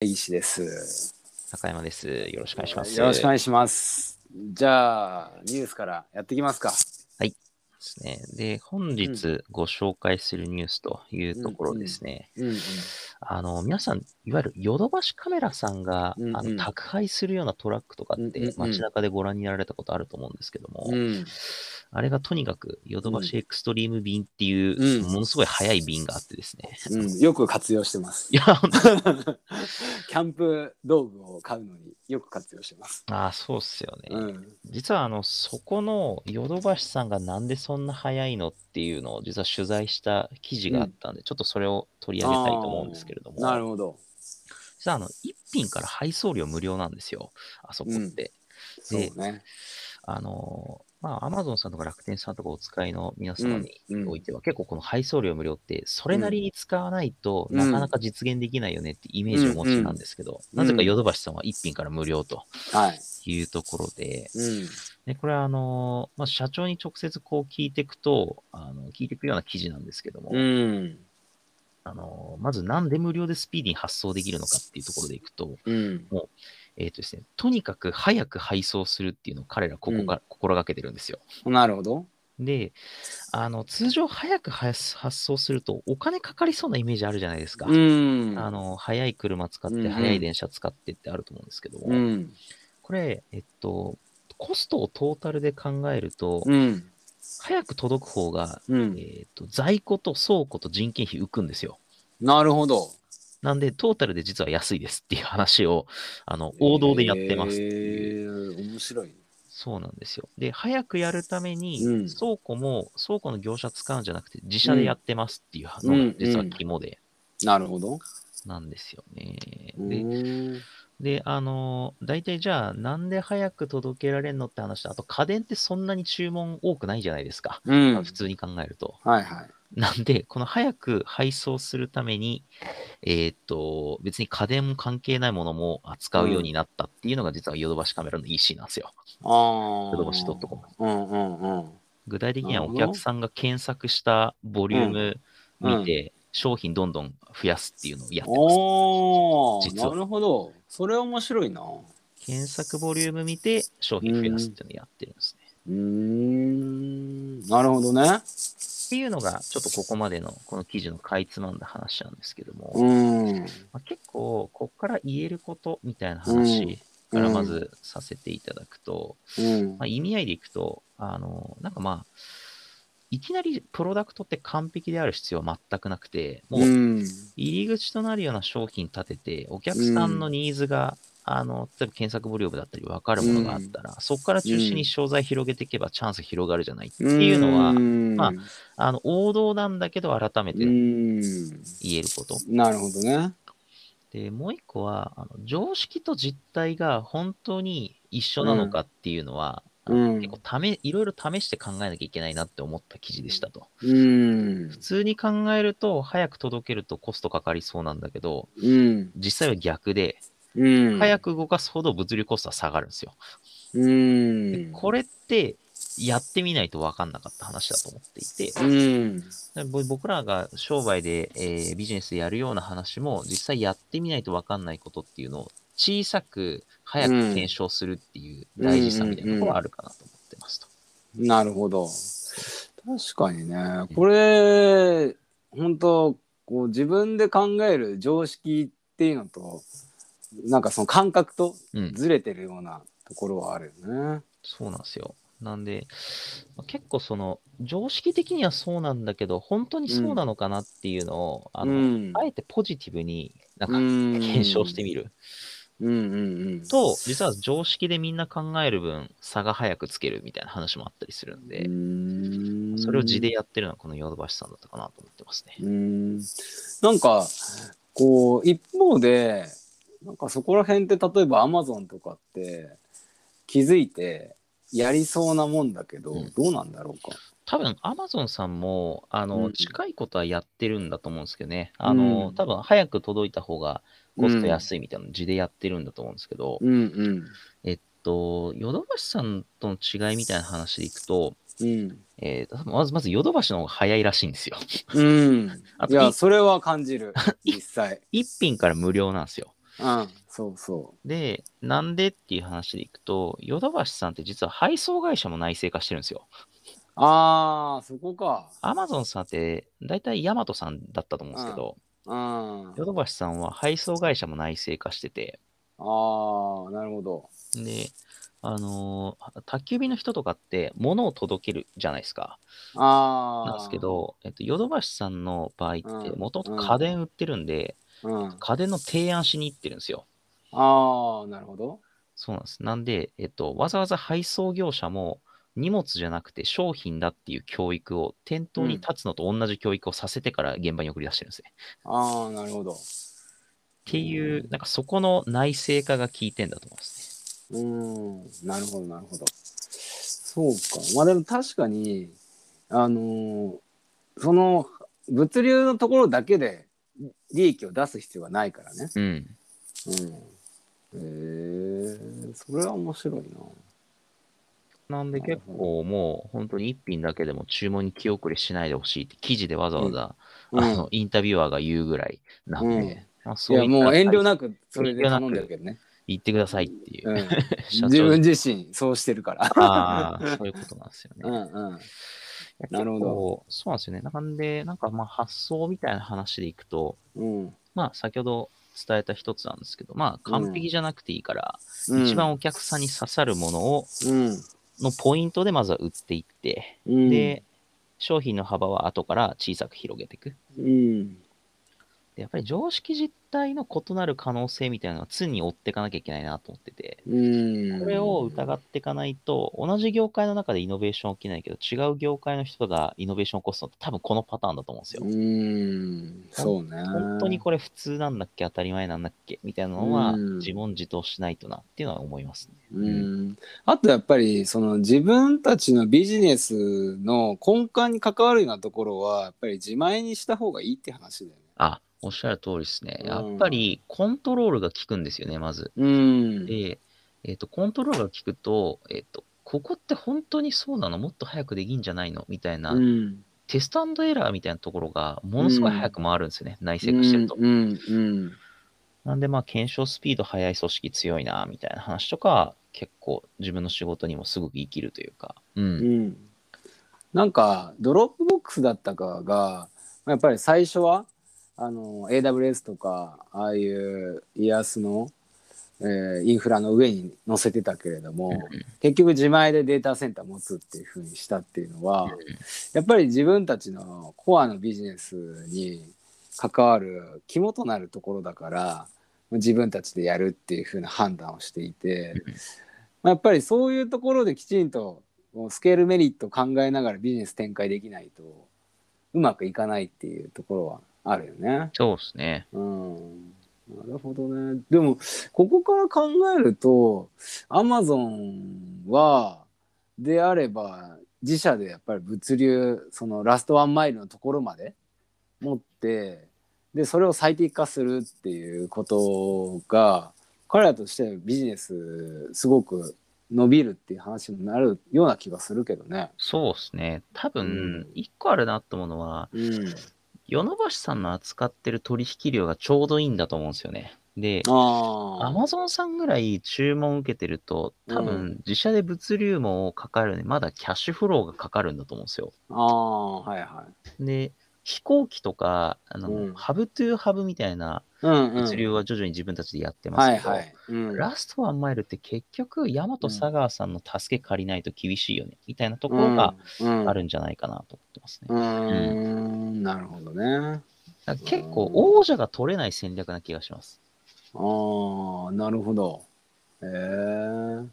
石です。中山です。よろしくお願いします。よろしくお願いします。じゃあ、ニュースからやっていきますか。ですね。で、本日ご紹介するニュースというところですね。あの、皆さん、いわゆるヨドバシカメラさんが、うんうんあの宅配するようなトラックとかってうんうんうん街中でご覧になられたことあると思うんですけども、うん。あれがとにかくヨドバシエクストリーム便っていう、うんものすごい速い便があってですね。うん、よく活用してます キャンプ道具を買うのによく活用してます。ああ、そうっすよね。うん。実はあの、そこのヨドバシさんがなんでそんな早いのっていうのを実は取材した記事があったんで、ちょっとそれを取り上げたいと思うんですけれども、なるほど。実はあの、一品から配送料無料なんですよ、あそこって。そうね。あの、まあ、アマゾンさんとか楽天さんとかお使いの皆様にうんうんおいては、結構この配送料無料って、それなりに使わないとうんなかなか実現できないよねってイメージをお持ちなんですけど、うんなぜかヨドバシさんは一品から無料とはい。いうところで、うん。で、これはあの、まあ、社長に直接こう聞いていくと、あの、聞いていくような記事なんですけども、うん。あの、まずなんで無料でスピーディーに発送できるのかっていうところでいくと、うん。えっ、とですね、とにかく早く配送するっていうのを彼らここが、心がけてるんですよ。なるほど。で、あの、通常早く発発送するとお金かかりそうなイメージあるじゃないですか。うん。あの、早い車使って、早い電車使ってってあると思うんですけども、うん。これ、えっと、コストをトータルで考えると、うん。早く届く方が、うん。えっと、在庫と倉庫と人件費浮くんですよ。なるほど。なんで、トータルで実は安いですっていう話を、あの、王道でやってますっていう。えー、面白い。そうなんですよ。で、早くやるために、うん倉庫も、倉庫の業者使うんじゃなくて、自社でやってますっていうのが、実は肝で、なるほど。なんですよね。うで、で、あの、大体じゃあ、なんで早く届けられるのって話と、あと家電ってそんなに注文多くないじゃないですか。うん。普通に考えると。はいはい。なんで、この早く配送するために、えーっと、別に家電も関係ないものも扱うようになったっていうのが、実はヨドバシカメラの EC なんですよ。ああ。ヨドバシ .com。うんうんうん。具体的にはお客さんが検索したボリュームうん見て、商品どんどん増やすっていうのをやってます。お実はーなるほど。それ面白いな。う検索ボリューム見て、商品増やすっていうのをやってるんですね。ーん。なるほどね。っていうのが、ちょっとここまでのこの記事のかいつまんだ話なんですけども、うん。まあ、結構、ここから言えることみたいな話からまずさせていただくと、うんまあ、意味合いでいくと、あの、なんかまあ、いきなりプロダクトって完璧である必要は全くなくて、もううん。入り口となるような商品立てて、お客さんのニーズが、あの、例えば検索ボリュームだったり分かるものがあったら、そこから中心に商材広げていけばチャンス広がるじゃないっていうのは、まあの、王道なんだけど改めてうん。言えること。なるほどね。で、もう一個は、あの常識と実態が本当に一緒なのかっていうのは、うん結構ため、いろいろ試して考えなきゃいけないなって思った記事でしたと。うん普。通に考えると、早く届けるとコストかかりそうなんだけど、うん。実際は逆で、うん。早く動かすほど物流コストは下がるんですよ。うん。でこれって、やってみないと分かんなかった話だと思っていて、うん。僕らが商売で、えービジネスでやるような話も、実際やってみないと分かんないことっていうのを、小さく早く検証するっていう大事さみたいなところはあるかなと思ってますと。なるほど。確かにね。これ、本当こう自分で考える常識っていうのと、なんかその感覚とうん、ずれてるようなところはあるよね。そうなんですよ。なんで、まあ結構その、常識的にはそうなんだけど、本当にそうなのかなっていうのを、あの、うんあえてポジティブになんかうん検証してみる。うんうんうん。と、実は常識でみんな考える分、差が早くつけるみたいな話もあったりするんで、うんそれを地でやってるのはこのヨドバシさんだったかなと思ってますね。うんなんかこう一方でなんかそこら辺って例えばアマゾンとかって気づいてやりそうなもんだけど、うんどうなんだろうか。多分、アマゾンさんも、あの、うん近いことはやってるんだと思うんですけどね。あの、うん多分、早く届いた方がコスト安いみたいなの地でやってるんだと思うんですけど、うんうんえっと、ヨドバシさんとの違いみたいな話でいくと、うんえーとまず、まずヨドバシの方が早いらしいんですよ。うん あといいやそれは感じる 実際。一品から無料なんですよ。うん、そうそで、なんでっていう話でいくと、ヨドバシさんって実は配送会社も内製化してるんですよ。う。ああ、そこか。アマゾンさんって、大体ヤマトさんだったと思うんですけど、うん。ヨドバシさんは配送会社も内製化してて、ああ、なるほど。で、あのー宅急便の人とかって物を届けるじゃないですか。ああ。なんですけ、ど、えっと、ヨドバシさんの場合って、うんもともと家電売ってるんで、うん。家電の提案しに行ってるんですよ。ああ、なるほど。そうなんです。なんで、えっと、わざわざ配送業者も荷物じゃなくて商品だっていう教育を店頭に立つのと同じ教育をさせてから現場に送り出してるんですね。ああ、なるほど。っていう、なんかそこの内製化が効いてんだと思いますね。うん、なるほど、なるほど。そうか。まあでも確かに、あのーその物流のところだけで利益を出す必要はないからね。うん。うん。へえそれは面白いな。なんで結構もう本当に一品だけでも注文に気遅れしないでほしいって記事でわざわざ、うんあのインタビュアーが言うぐらいなんで、うんまあ、そういもう遠慮なくそれで頼んでるけどね。言ってくださいっていう、うん、社長自分自身そうしてるから。ああ、そういうことなんですよね。うんうん。なるほどそうなんですよね。なんで、なんかまあ発想みたいな話でいくと、うん。まあ先ほど伝えた一つなんですけど、まあ完璧じゃなくていいから、うん一番お客さんに刺さるものを、うん。のポイントでまずは売っていって、うん、で、商品の幅は後から小さく広げていく。うん。でやっぱり常識実態の異なる可能性みたいなのは常に追っていかなきゃいけないなと思ってて、うん。これを疑っていかないと、同じ業界の中でイノベーション起きないけど、違う業界の人がイノベーション起こすのって多分このパターンだと思うんですよ。うん。そうね。本当にこれ普通なんだっけ当たり前なんだっけみたいなのはうん自問自答しないとなっていうのは思いますね。うんあとやっぱりその自分たちのビジネスの根幹に関わるようなところはやっぱり自前にした方がいいって話だよね。あ、おっしゃる通りですね。うんやっぱりコントロールが効くんですよね、まず。うん。で、えっ、と、コントロールが効くと、えっ、と、ここって本当にそうなの？もっと早くできんじゃないの？みたいな、うん。テストエラーみたいなところがものすごい早く回るんですよね、内製化してると。なんで、まあ、検証スピード速い組織強いな、みたいな話とか、結構自分の仕事にもすごく生きるというか。う。うんん。なんか Dropbox だったかがやっぱり最初はあの AWS とかああいう IaaS の、えーインフラの上に載せてたけれども、結局自前でデータセンター持つっていうふうにしたっていうのは、やっぱり自分たちのコアのビジネスに関わる肝となるところだから自分たちでやるっていうふうな判断をしていて、まあやっぱりそういうところできちんとスケールメリットを考えながらビジネス展開できないとうまくいかないっていうところはあるよね。そうですね。うんなるほどね。でも、ここから考えると、アマゾンは、であれば、自社でやっぱり物流、そのラストワンマイルのところまで持って、で、それを最適化するっていうことが、彼らとしてビジネス、すごく伸びるっていう話になるような気がするけどね。そうですね。多うん分、一個あるなと思うのは、うん。ヨノバシさんの扱ってる取引量がちょうどいいんだと思うんですよね。で。アマゾンさんぐらい注文受けてると、多う分自社で物流網かかるのに、まだキャッシュフローがかかるんだと思うんですよ。ああ、はいはい。で、飛行機とか、あの、うんハブトゥーハブみたいなうんうん。物流は徐々に自分たちでやってますけど、はいはい。うんラストワンマイルって結局、ヤマト佐川さんの助け借りないと厳しいよね、みたいなところがあるんじゃないかなと思ってますね。うーん、なるほどね。だから結構、王者が取れない戦略な気がします。ああ、なるほど。へえ。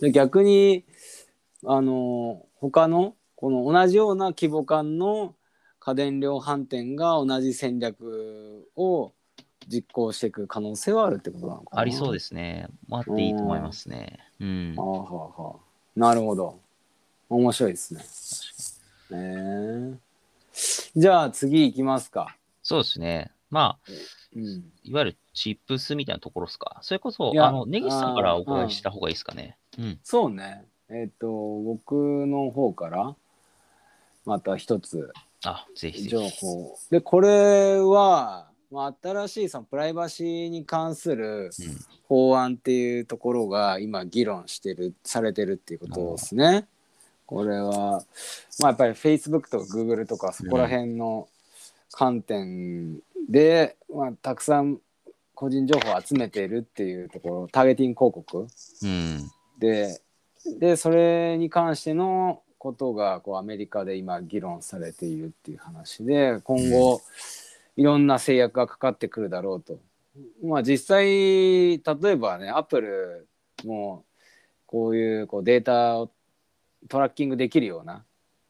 じゃあ逆に、あの、他の、この同じような規模感の家電量販店が同じ戦略を実行していく可能性はあるってことなのかな。ありそうですすね。あっていいと思いますね。うんは。あ、はあはあ、なるほど。面白いですね。へえ。じゃあ次行きますか。そうですね。まあ、うん。いわゆるチップスみたいなところですか。それこそあの、根岸さんからお伺いした方がいいですかね。うん。そうね。えっ、と、僕の方から、また一つあ、ぜひぜ情ひ。報。で、これは、まあ、新しいそのプライバシーに関するうん法案っていうところが今議論してるされてるっていうことですね。これは、まあ、やっぱり Facebook とか Google とかそこら辺の観点で、まあ、たくさん個人情報を集めているっていうところターゲティング広告うん。ででそれに関してのことがこうアメリカで今議論されているっていう話で今後、いろんな制約がかかってくるだろうと。まあ実際例えばねアップルもこういうこうデータをトラッキングできるような、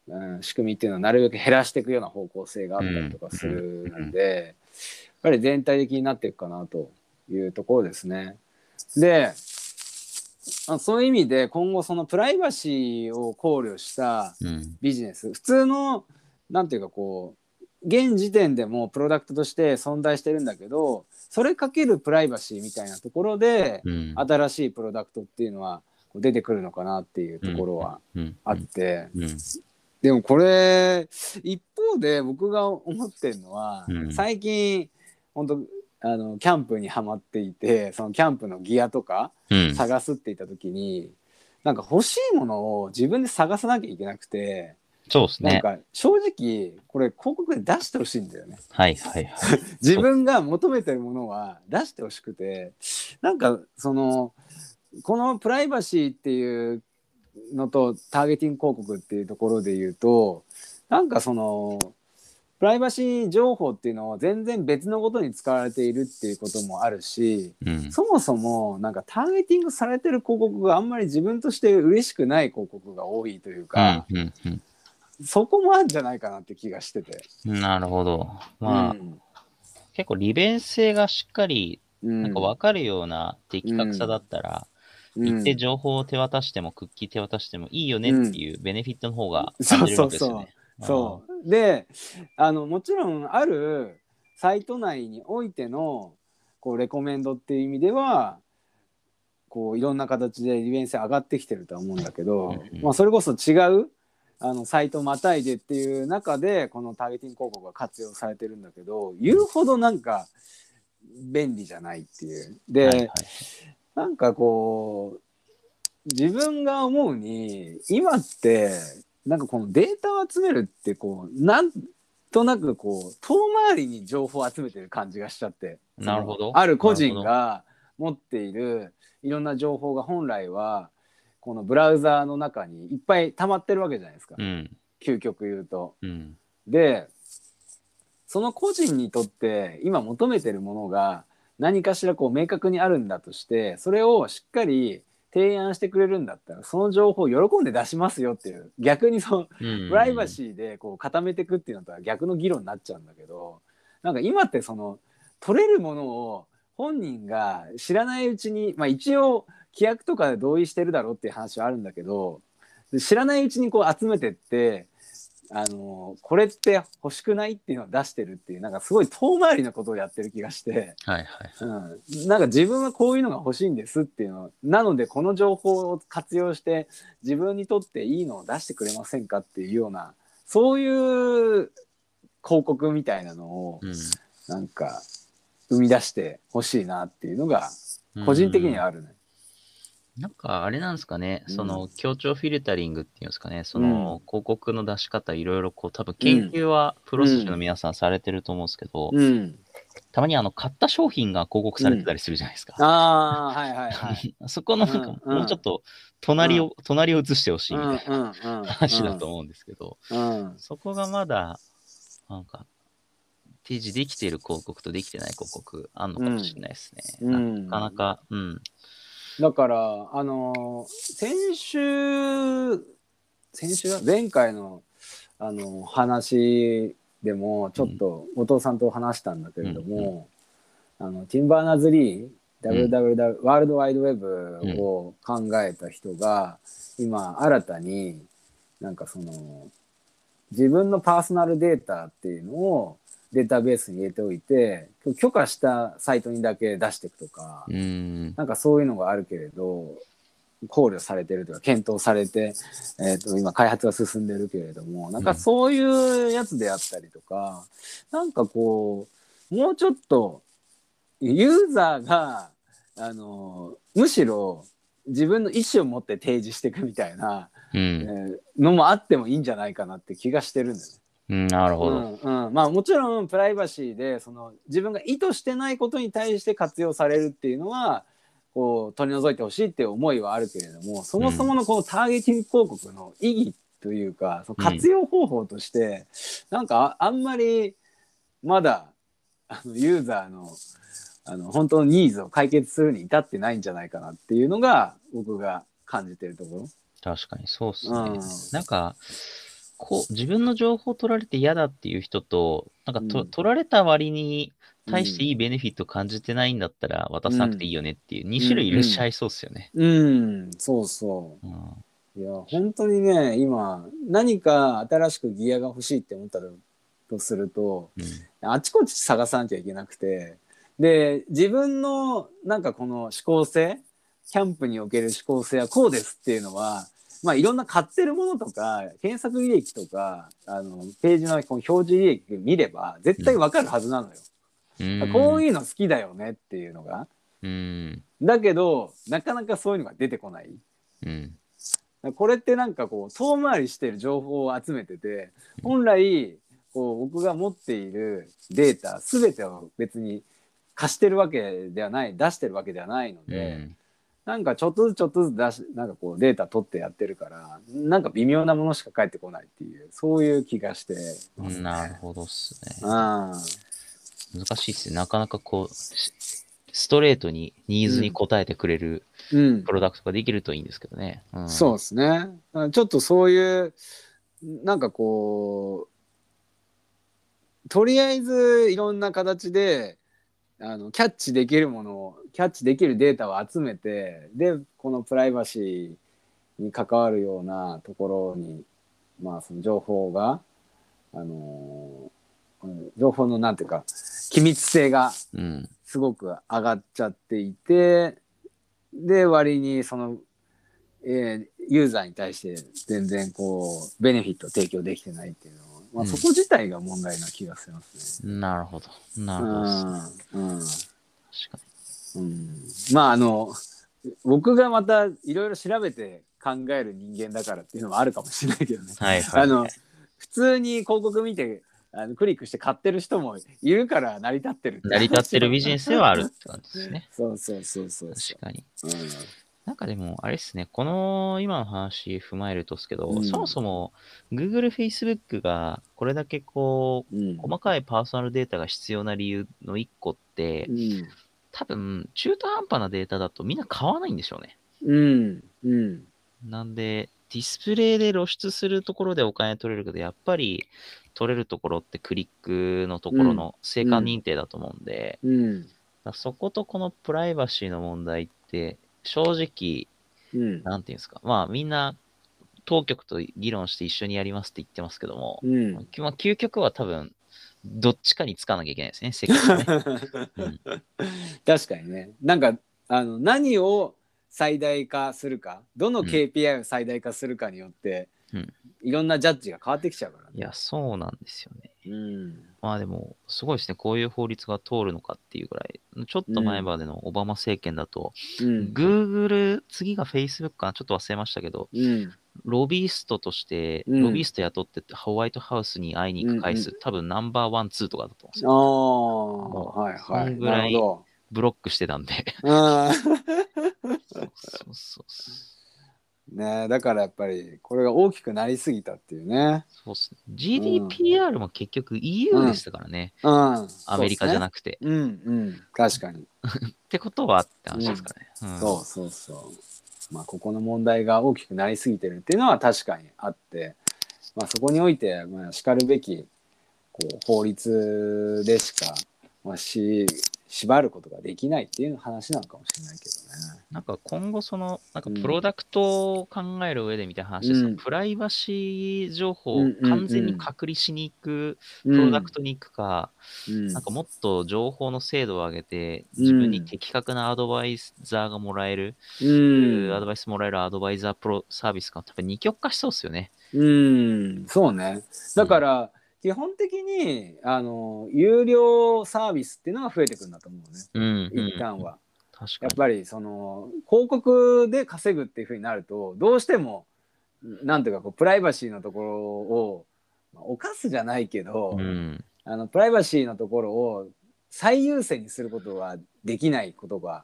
うん、仕組みっていうのをなるべく減らしていくような方向性があったりとかするので、やっぱり全体的になっていくかなというところですね。であそういう意味で今後そのプライバシーを考慮したうん。ビジネス普通のなんていうかこう現時点でもプロダクトとして存在してるんだけどそれかけるプライバシーみたいなところでうん。新しいプロダクトっていうのはこう出てくるのかなっていうところはうん。あって、うん。でもこれ一方で僕が思ってるのは、うん最近本当あのキャンプにはまっていてそのキャンプのギアとかうん。探すって言った時になんか欲しいものを自分で探さなきゃいけなくて。そうですね。なんか正直これ広告で出してほしいんだよね。はいはいはい。自分が求めてるものは出してほしくてなんかそのこのプライバシーっていうのとターゲティング広告っていうところで言うとなんかそのプライバシー情報っていうのを全然別のことに使われているっていうこともあるしうん。そもそもなんかターゲティングされてる広告があんまり自分として嬉しくない広告が多いというか、うんうんそこもあるんじゃないかなって気がしてて。うん。なるほど。まあ、うん結構利便性がしっかり、うんなんか分かるような的確さだったら、一定情報を手渡しても、クッキー手渡してもいいよねっていうベネフィットの方が感じるですよね。そうであのもちろんあるサイト内においてのこうレコメンドっていう意味ではこういろんな形で利便性上がってきてるとは思うんだけど、うんうん。まあ、それこそ違うあのサイトまたいでっていう中でこのターゲティング広告が活用されてるんだけど言うほどなんか便利じゃないっていう。で、はいはい。なんかこう自分が思うに今ってなんかこのデータを集めるってこうなんとなくこう遠回りに情報を集めてる感じがしちゃってなるほどある個人が持っているいろんな情報が本来はこのブラウザーの中にいっぱい溜まってるわけじゃないですか、うん。究極言うと。うん。でその個人にとって今求めてるものが何かしらこう明確にあるんだとしてそれをしっかり提案してくれるんだったらその情報を喜んで出しますよっていう。逆にそのうん。プライバシーでこう固めていくっていうのとは逆の議論になっちゃうんだけどなんか今ってその取れるものを本人が知らないうちに、まあ、一応規約とかで同意してるだろうっていう話はあるんだけど知らないうちにこう集めてってあのこれって欲しくないっていうのを出してるっていうなんかすごい遠回りなことをやってる気がして、はいはい。うん、なんか自分はこういうのが欲しいんですっていうのなのでこの情報を活用して自分にとっていいのを出してくれませんかっていうようなそういう広告みたいなのをうんなんか生み出してほしいなっていうのが個人的にはあるね。なんかあれなんですかね、うん。その協調フィルタリングっていうんですかね、その広告の出し方いろいろこう多分研究はプロセスの皆さんされてると思うんですけど、うん、たまにあの買った商品が広告されてたりするじゃないですか。ああはいはいはい。そこのなんかうんうん。もうちょっと隣を、隣を映してほしいみたいなうんうんうん。話だと思うんですけど、うん。そこがまだなんか提示できている広告とできてない広告あんのかもしれないですね。うん。なかなか、うん。だからあの先週先週だ？前回のあの話でもちょっと後藤さんと話したんだけれども、あのティンバーナーズ・リー WWW、ワールドワイドウェブを考えた人が、今新たになんかその自分のパーソナルデータっていうのをデータベースに入れておいて許可したサイトにだけ出していくとか、うん。なんかそういうのがあるけれど考慮されてるというか検討されて、えー、と今開発が進んでるけれどもなんかそういうやつであったりとか、なんかこうもうちょっとユーザーがあのむしろ自分の意思を持って提示していくみたいな、うえん。ーのもあってもいいんじゃないかなって気がしてるんだよね。うんなるほど。うんうん、まあもちろんプライバシーでその自分が意図してないことに対して活用されるっていうのはこう取り除いてほしいっていう思いはあるけれどもそもそものこのターゲティング広告の意義というか、その活用方法として、なんかああんまりまだあのユーザーのあの本当のニーズを解決するに至ってないんじゃないかなっていうのが僕が感じてるところ。確かにそうっすね。うんなんか、こう、自分の情報取られて嫌だっていう人と、なんかと、うん。取られた割に対していいベネフィット感じてないんだったら渡さなくていいよねっていう2種類いらっしゃいそうっすよね。うん、そうそう。うん。いや本当にね今何か新しくギアが欲しいって思ったとするとうん。あちこち探さなきゃいけなくてで自分のなんかこの思考性キャンプにおける思考性はこうですっていうのはまあいろんな買ってるものとか検索履歴とかあのページのこの表示履歴見れば絶対わかるはずなのよ。うんこういうの好きだよねっていうのが。うん。だけどなかなかそういうのが出てこない。うん。これってなんかこう遠回りしてる情報を集めてて本来こう僕が持っているデータ全てを別に貸してるわけではない出してるわけではないのうで、ん。なんかちょっとずつちょっとずつ出しなんかこうデータ取ってやってるからなんか微妙なものしか返ってこないっていうそういう気がしてますね。なるほどっすね。あ難しいっすね。なかなかこう、しストレートにニーズに応えてくれるうんプロダクトができるといいんですけどね。うん、そうですね。ちょっとそういう、なんかこう、とりあえずいろんな形で、あのキャッチできるものを、キャッチできるデータを集めて、で、このプライバシーに関わるようなところに、まあ、その情報が、あのうん情報のなんていうか、機密性がうん。すごく上がっちゃっていてで割にその、えーユーザーに対して全然こうベネフィットを提供できてないっていうのは、まあ、うんそこ自体が問題な気がしますね。なるほど。なるほど。うんうん確かうんまああの僕がまたいろいろ調べて考える人間だからっていうのもあるかもしれないけどね。に。はいはい。あの普通に広告見てあのクリックして買ってる人もいるから成り立ってる成り立ってるビジネスではあるって感じですね。そうそうそうそうそ確かに。う。なんかでも、あれですね、この今の話踏まえるとですけど、うん。そもそも Google、Facebook がこれだけこう、うん。うん細かいパーソナルデータが必要な理由の一個って、うん。多分、中途半端なデータだとみんな買わないんでしょうね。うん。うん。なんで、ディスプレイで露出するところでお金取れるけど、やっぱり取れるところってクリックのところの成果認定だと思うんで、うん。だからそことこのプライバシーの問題って、正直、うん。なんていうんですか、まあみんな当局と議論して一緒にやりますって言ってますけども、うん。まあ究極は多分、どっちかにつかなきゃいけないですね、世界ね。うん。確かにね。なんかあの何を最大化するかどのうん。KPI を最大化するかによって、うんいろんなジャッジが変わってきちゃうからね。いや、そうなんですよね。うんまあでも、すごいですね、こういう法律が通るのかっていうぐらい、ちょっと前までのオバマ政権だと、うん Google、次が Facebook かな、ちょっと忘れましたけど、うんロビーストとして、うんロビースト雇ってホワイトハウスに会いに行く回数、うん多分ナンバーワン、ツーとかだと思うんですあよ。あはいはい。そんぐらいなるほブロックしてたんで。ど。うん そうそうそうねだからやっぱりこれが大きくなりすぎたっていうね。そうっすね。GDPR も結局 EU でしたからね。うん。アメリカじゃくなくて。うんうん確かに。ってことはって話ですからね。うんそうそうそう。まあここの問題が大きくなりすぎてるっていうのは確かにあって、まあそこにおいてまあ叱るべきこう法律でしかまあし縛ることができないっていう話なのかもしれないけどね。なんか今後その、なんかうん。プロダクトを考える上でみたいな話ですと、うんプライバシー情報をうんうんうん完全に隔離しに行くププロダクトに行くか、うん。なんかもっと情報の精度を上げて、うん。自分に的確なアドバイザーがもらえる、うん。アドバイスもらえるアドバイザープロサービスが多分二極化しそうですよね。うん、そうね。だから、基本的にあの有料サービスっていうのが増えてくるんだと思うねうん、うん。一旦は。確かに。やっぱりその広告で稼ぐっていうふうになるとどうしてもなんていうかこうプライバシーのところをまあ犯すじゃないけど、うん。あのプライバシーのところを最優先にすることができないことが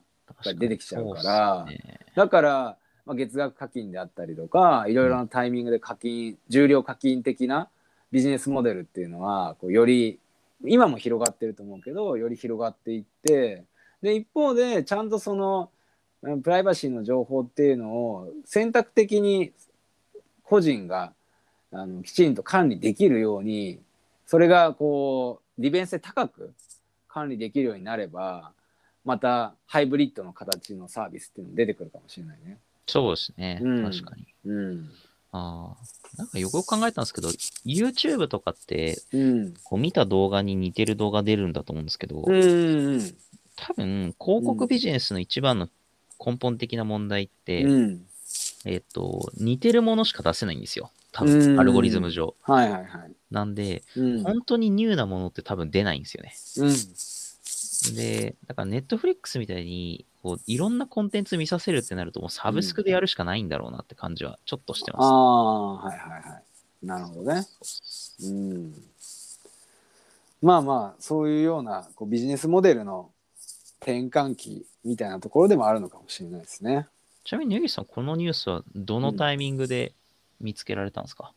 出てきちゃうからねだから、まあ、月額課金であったりとかいろいろなタイミングで課金重量課金的なビジネスモデルっていうのはこうより今も広がってると思うけどより広がっていってで一方でちゃんとそのうんプライバシーの情報っていうのを選択的に個人があのきちんと管理できるようにそれがこう利便性高く管理できるようになればまたハイブリッドの形のサービスっていうのも出てくるかもしれないね。そうですね。うん確かに。うん。ああ。なんかよく考えたんですけど、YouTube とかって、うん。こう見た動画に似てる動画出るんだと思うんですけど、うんうん多分、広告ビジネスの一番の根本的な問題って、うん。えっと、似てるものしか出せないんですよ。多うん分、アルゴリズム上。はいはいはい。なんで、うん。本当にニューなものって多分出ないんですよね。うん。で、だからネットフリックスみたいに、こう、いろんなコンテンツ見させるってなると、もうサブスクでやるしかないんだろうなって感じはちょっとしてあます。あ、はいはいはい。なるほどね。うん。まあまあ、そういうようなこうビジネスモデルの転換期みたいなところでもあるのかもしれないですね。ちなみに、根岸さん、このニュースはどのタイミングで見つけられたんですか、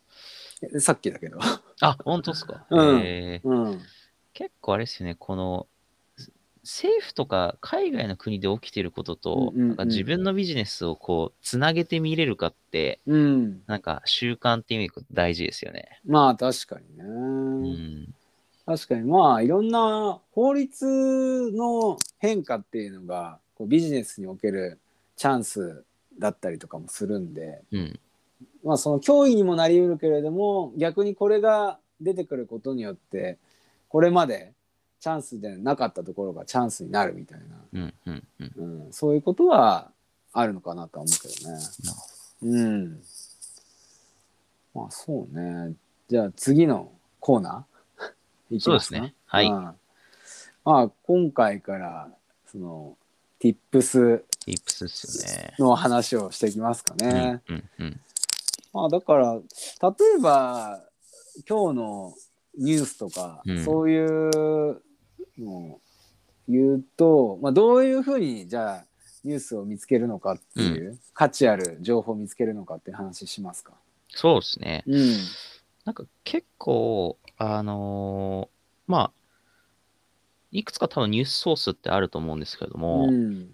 えさっきだけど。あ、本当ですか、うんえーうん。結構あれですよね、この、政府とか海外の国で起きてることと、うんうんうんなんか自分のビジネスをこう、つなげて見れるかって、うん。なんか習慣って意味で大事ですよね。まあ確かにね。うん。確かにまあいろんな法律の変化っていうのがこうビジネスにおけるチャンスだったりとかもするんで、うん。まあ、その脅威にもなりうるけれども逆にこれが出てくることによってこれまでチャンスでなかったところがチャンスになるみたいな、うん。うん。うん。うん、そういうことはあるのかなとは思うけどね。うん。まあそうね。じゃあ次のコーナー？いきますかそうですねはいうんまあ今回からその Tips。の話をしていきますかね。うん。うん。うん。まあだから例えば今日のニュースとか、うんそういうのを言うと、まあ、どういうふうにじゃあニュースを見つけるのかっていう、価値ある情報を見つけるのかっていう話しますか？そうですね。うん。なんか結構、あのーまあ、いくつか多分ニュースソースってあると思うんですけれども、うん。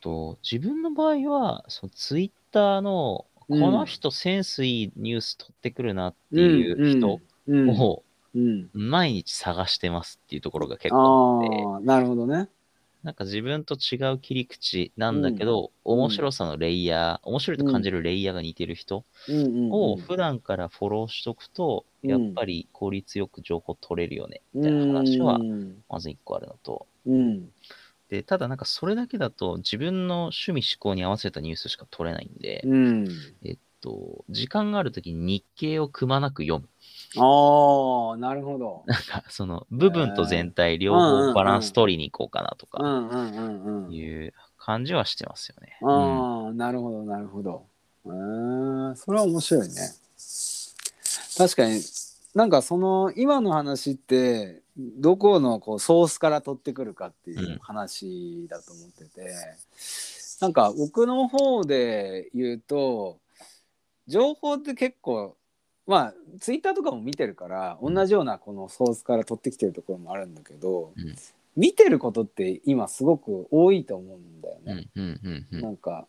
と自分の場合は、そのツイッターの、こうんの人センスいいニュース取ってくるなっていう人うん。をうん。毎日探してますっていうところが結構あって、なるほどね。なんか自分と違う切り口なんだけど、面白さのレイヤー、面白いと感じるレイヤーが似てる人うん。うんうんを普段からフォローしとくと、うん。やっぱり効率よく情報取れるよね、みたいな話はうん。まず一個あるのと、うん。で、ただなんかそれだけだと自分の趣味思考に合わせたニュースしか取れないんで、うん。えっと、時間があるときに日経をくまなく読む。ああなるほど。なんかその部分と全体両うんうんうん方バランス取りに行こうかなとうかんうんうんうん。いう感じはしてますよね。うんああ、なるほどなるほど。えー、それは面白いね。確かになんかその今の話ってどこのこうソースから取ってくるかっていう話だと思ってて、なんか僕の方で言うと情報って結構まあツイッターとかも見てるからうん。同じようなこのソースから取ってきてるところもあるんだけど、うん。見てることって今すごく多いと思うんだよね。なんか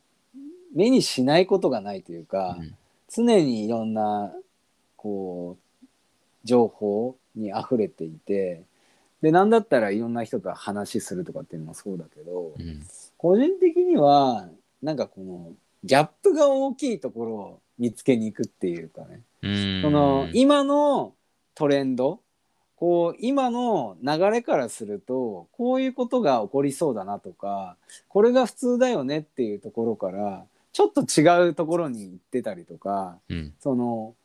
目にしないことがないというか、うん。常にいろんなこう情報に溢れていてで何だったらいろんな人と話するとかっていうのもそうだけど、うん。個人的にはなんかこのギャップが大きいところを見つけに行くっていうかね、うんその今のトレンドこう今の流れからするとこういうことが起こりそうだなとかこれが普通だよねっていうところからちょっと違うところに行ってたりとかうんその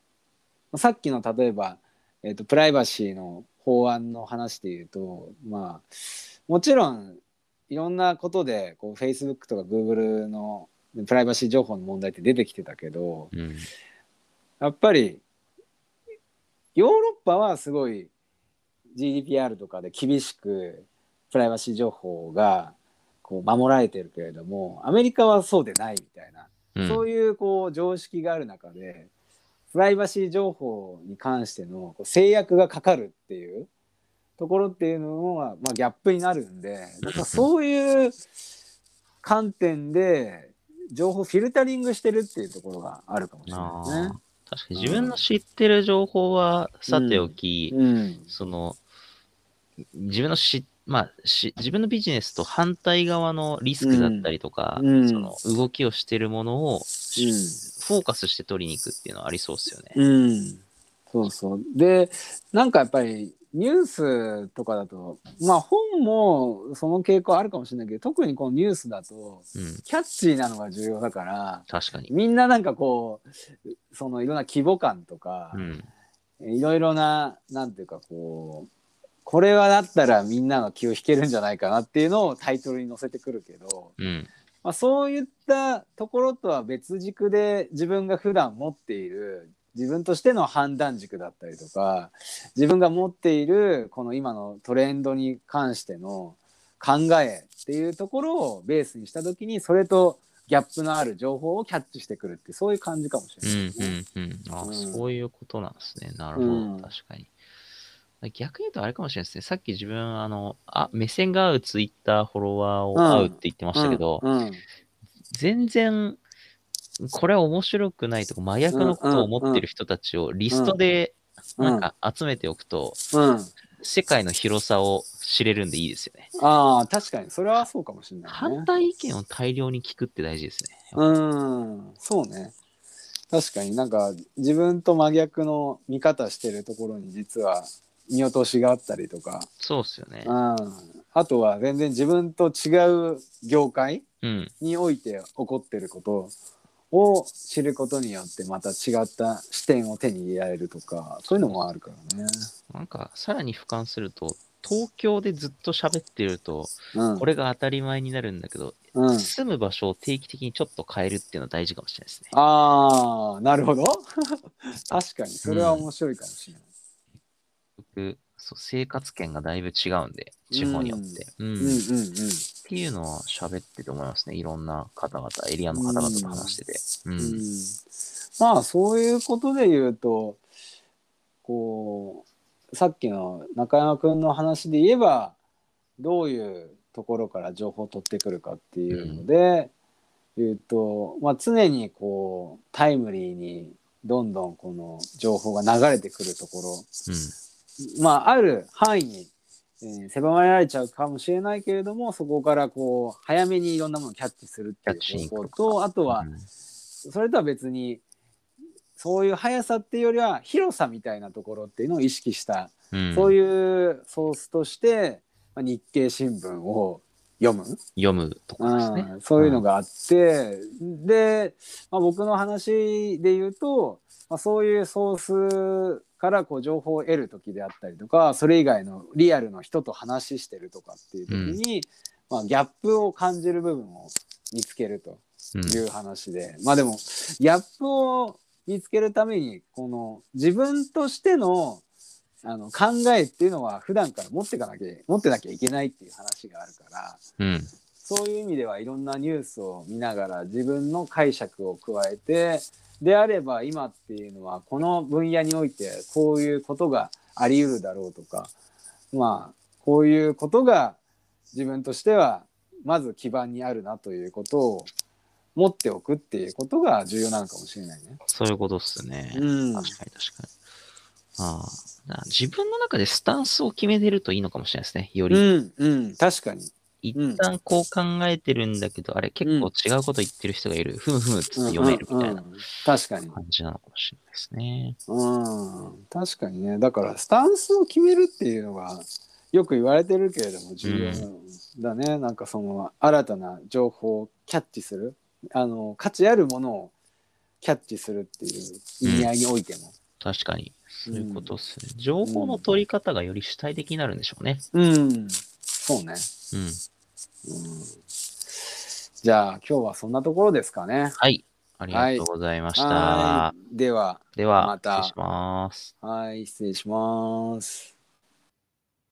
さっきの例えばえー、とプライバシーの法案の話で言うとまあもちろんいろんなことでこう Facebook とか Google のプライバシー情報の問題って出てきてたけどうん。やっぱりヨーロッパはすごい GDPR とかで厳しくプライバシー情報がこう守られてるけれどもアメリカはそうでないみたいな、うん、そういうこう常識がある中でプライバシー情報に関してのこう制約がかかるっていうところっていうのは、まあ、ギャップになるんでだからそういう観点で情報フィルタリングしてるっていうところがあるかもしれないですね確かに。自分の知ってる情報はさておき、うん。その、自分のし、まあし、自分のビジネスと反対側のリスクだったりとか、うん。うん。その動きをしてるものを、フォーカスして取りに行くっていうのはありそうですよね。うん、そうそう。でなんかやっぱりニュースとかだとまあ本もその傾向あるかもしれないけど特にこのニュースだとうん。キャッチーなのが重要だから確かに。みんななんかこうそのいろんな規模感とかう、ん。いろいろななんていうかこうこれはだったらみんなの気を引けるんじゃないかなっていうのをタイトルに載せてくるけど、うん。まあ、そういったところとは別軸で自分が普段持っている自分としての判断軸だったりとか自分が持っているこの今のトレンドに関しての考えっていうところをベースにした時にそれとギャップのある情報をキャッチしてくるってそういう感じかもしれうなんいですね。うんうん。あ、うんそういうことなんですね。なるほど。うん確かに。逆に言うとあれかもしれないですね。さっき自分、あの、あ、目線が合うツイッターフォロワーを合うって言ってましたけど、うんうん全然、これは面白くないとか、真逆のことを思ってる人たちをリストで、うんなんか集めておくと、うん世界の広さを知れるんでいいですよね。ああ確かにそれはそうかもしれないね。反対意見を大量に聞くって大事ですね。うん、そうね。確かになんか自分と真逆の見方してるところに実は見落としがあったりとか、そうっすよねう。ん、あとは全然自分と違う業界うん。において起こってることを知ることによってまた違った視点を手に入れられるとかそういうのもあるからね。なんか、さらに俯瞰すると、東京でずっと喋ってると、うん、これが当たり前になるんだけど、うん、住む場所を定期的にちょっと変えるっていうのは大事かもしれないですね。ああなるほど 確かにそれは面白いかもしれない。僕そう生活圏がだいぶ違うんで、地方によって。うんうんうんうんっていうのは喋ってて思いますね。いろんな方々、エリアの方々と話してて。うん。うんまあそういうことで言うとこうさっきの中山君の話で言えばどういうところから情報を取ってくるかっていうので、言うと、まあ、常にこうタイムリーにどんどんこの情報が流れてくるところまあある範囲に、えー狭められちゃうかもしれないけれどもそこからこう早めにいろんなものをキャッチするっていう方行く。法とあとは、それとは別にそういう速さっていうよりは広さみたいなところっていうのを意識した、うん、そうういうソースとして、まあ、日経新聞を読む、読むとかですね。うんそういうのがあって、で、まあ、僕の話で言うと、まあ、そういうソースからこう情報を得る時であったりとかそれ以外のリアルの人と話してるとかっていう時に、まあ、ギャップを感じる部分を見つけると。うんいう話で、まあでもギャップを見つけるためにこの自分としてのあの考えっていうのは普段から持ってかなきゃ持ってなきゃいけないっていう話があるからうん。そういう意味ではいろんなニュースを見ながら自分の解釈を加えてであれば今っていうのはこの分野においてこういうことがあり得るだろうとかまあこういうことが自分としてはまず基盤にあるなということを持っておくっていうことが重要なのかもしれないね。そういうことっすね。うん確かに確かに。ああ自分の中でスタンスを決めてるといいのかもしれないですね。より。うんうん確かに。一旦こう考えてるんだけど、あれ結構違うこと言ってる人がいる。ふむふむっつって読めるみたいなうんうんうん確かに。感じなのかもしれないですね。うん確かにねだからスタンスを決めるっていうのがよく言われてるけれども重要だね、なんかその新たな情報をキャッチするあの価値あるものをキャッチするっていう意味合いにおいても、確かに。そういうことっすね。情報の取り方がより主体的になるんでしょうね。うん。そうね。うん。うん、じゃあ今日はそんなところですかね。はい。ありがとうございました。はい。では、では、また失礼します。はい、失礼します。